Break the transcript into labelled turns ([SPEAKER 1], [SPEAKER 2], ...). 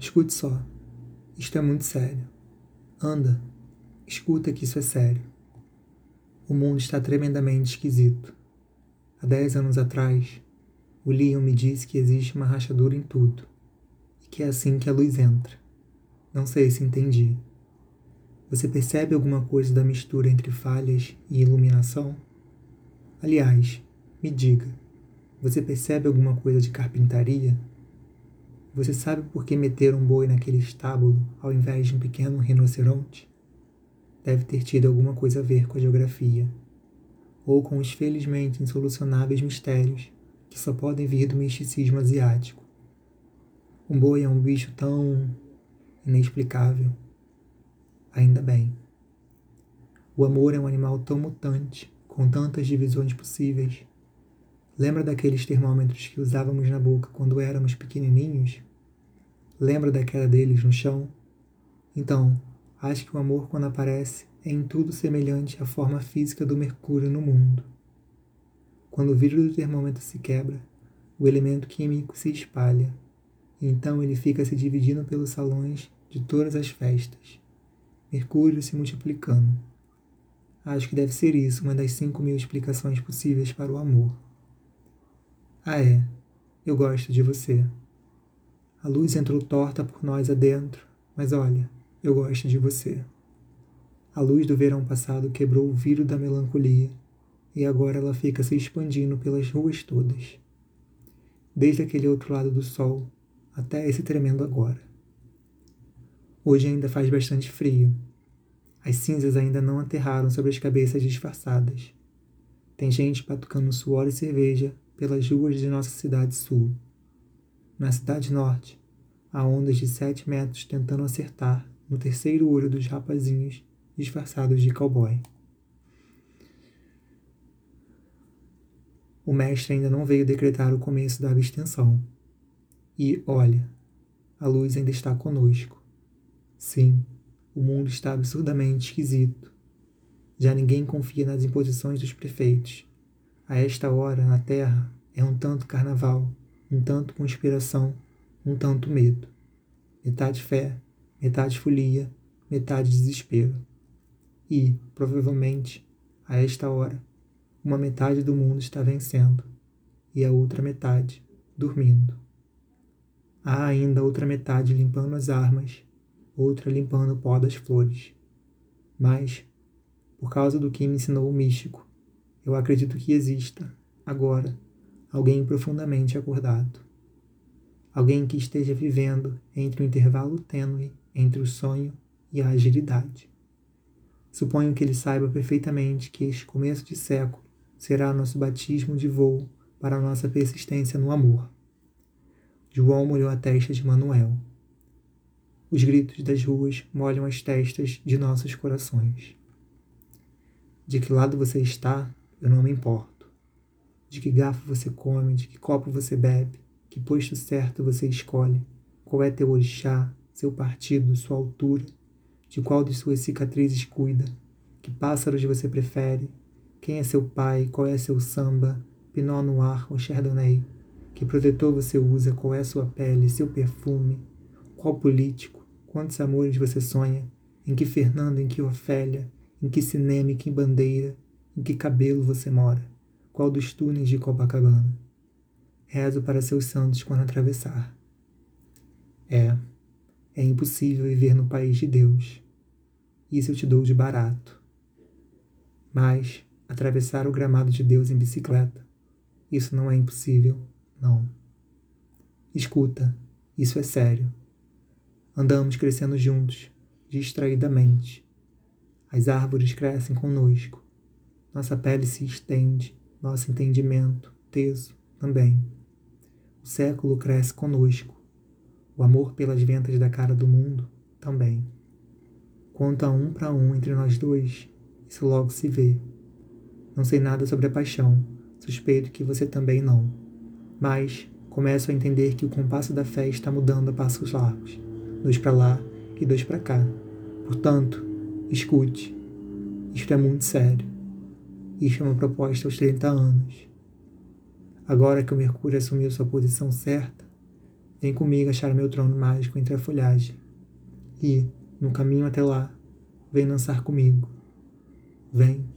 [SPEAKER 1] Escute só. Isto é muito sério. Anda, escuta que isso é sério. O mundo está tremendamente esquisito. Há dez anos atrás, o Leon me disse que existe uma rachadura em tudo e que é assim que a luz entra. Não sei se entendi. Você percebe alguma coisa da mistura entre falhas e iluminação? Aliás, me diga, você percebe alguma coisa de carpintaria? Você sabe por que meter um boi naquele estábulo ao invés de um pequeno rinoceronte? Deve ter tido alguma coisa a ver com a geografia, ou com os felizmente insolucionáveis mistérios que só podem vir do misticismo asiático. Um boi é um bicho tão inexplicável ainda bem. O amor é um animal tão mutante, com tantas divisões possíveis. Lembra daqueles termômetros que usávamos na boca quando éramos pequenininhos? Lembra da queda deles no chão? Então, acho que o amor, quando aparece, é em tudo semelhante à forma física do mercúrio no mundo. Quando o vidro do termômetro se quebra, o elemento químico se espalha, e então ele fica se dividindo pelos salões de todas as festas. Mercúrio se multiplicando. Acho que deve ser isso uma das cinco mil explicações possíveis para o amor. Ah, é. Eu gosto de você. A luz entrou torta por nós adentro, mas olha, eu gosto de você. A luz do verão passado quebrou o vidro da melancolia e agora ela fica se expandindo pelas ruas todas. Desde aquele outro lado do sol até esse tremendo agora. Hoje ainda faz bastante frio. As cinzas ainda não aterraram sobre as cabeças disfarçadas. Tem gente batucando suor e cerveja pelas ruas de nossa cidade sul. Na cidade norte, há ondas de sete metros tentando acertar no terceiro olho dos rapazinhos disfarçados de cowboy. O mestre ainda não veio decretar o começo da abstenção. E, olha, a luz ainda está conosco. Sim, o mundo está absurdamente esquisito. Já ninguém confia nas imposições dos prefeitos. A esta hora, na Terra, é um tanto carnaval, um tanto conspiração, um tanto medo. Metade fé, metade folia, metade desespero. E, provavelmente, a esta hora, uma metade do mundo está vencendo e a outra metade dormindo. Há ainda outra metade limpando as armas outra limpando o pó das flores. Mas, por causa do que me ensinou o místico, eu acredito que exista, agora, alguém profundamente acordado. Alguém que esteja vivendo entre o intervalo tênue entre o sonho e a agilidade. Suponho que ele saiba perfeitamente que este começo de século será nosso batismo de voo para a nossa persistência no amor. João molhou a testa de Manuel. Os gritos das ruas molham as testas de nossos corações. De que lado você está, eu não me importo. De que garfo você come, de que copo você bebe, que posto certo você escolhe, qual é teu orixá, seu partido, sua altura, de qual de suas cicatrizes cuida, que pássaros você prefere, quem é seu pai, qual é seu samba, Pinot Noir ou Chardonnay, que protetor você usa, qual é sua pele, seu perfume, qual político, Quantos amores você sonha? Em que Fernando, em que Ofélia, em que cinema, em que bandeira, em que cabelo você mora? Qual dos túneis de Copacabana? Rezo para seus santos quando atravessar. É, é impossível viver no país de Deus. Isso eu te dou de barato. Mas atravessar o gramado de Deus em bicicleta, isso não é impossível, não. Escuta, isso é sério. Andamos crescendo juntos, distraidamente. As árvores crescem conosco. Nossa pele se estende, nosso entendimento, teso, também. O século cresce conosco. O amor pelas ventas da cara do mundo, também. Quanto a um para um entre nós dois, isso logo se vê. Não sei nada sobre a paixão, suspeito que você também não. Mas começo a entender que o compasso da fé está mudando a passos largos dois para lá e dois para cá. Portanto, escute. Isto é muito sério. Isto é uma proposta aos 30 anos. Agora que o Mercúrio assumiu sua posição certa, Vem comigo achar meu trono mágico entre a folhagem. E, no caminho até lá, vem dançar comigo. Vem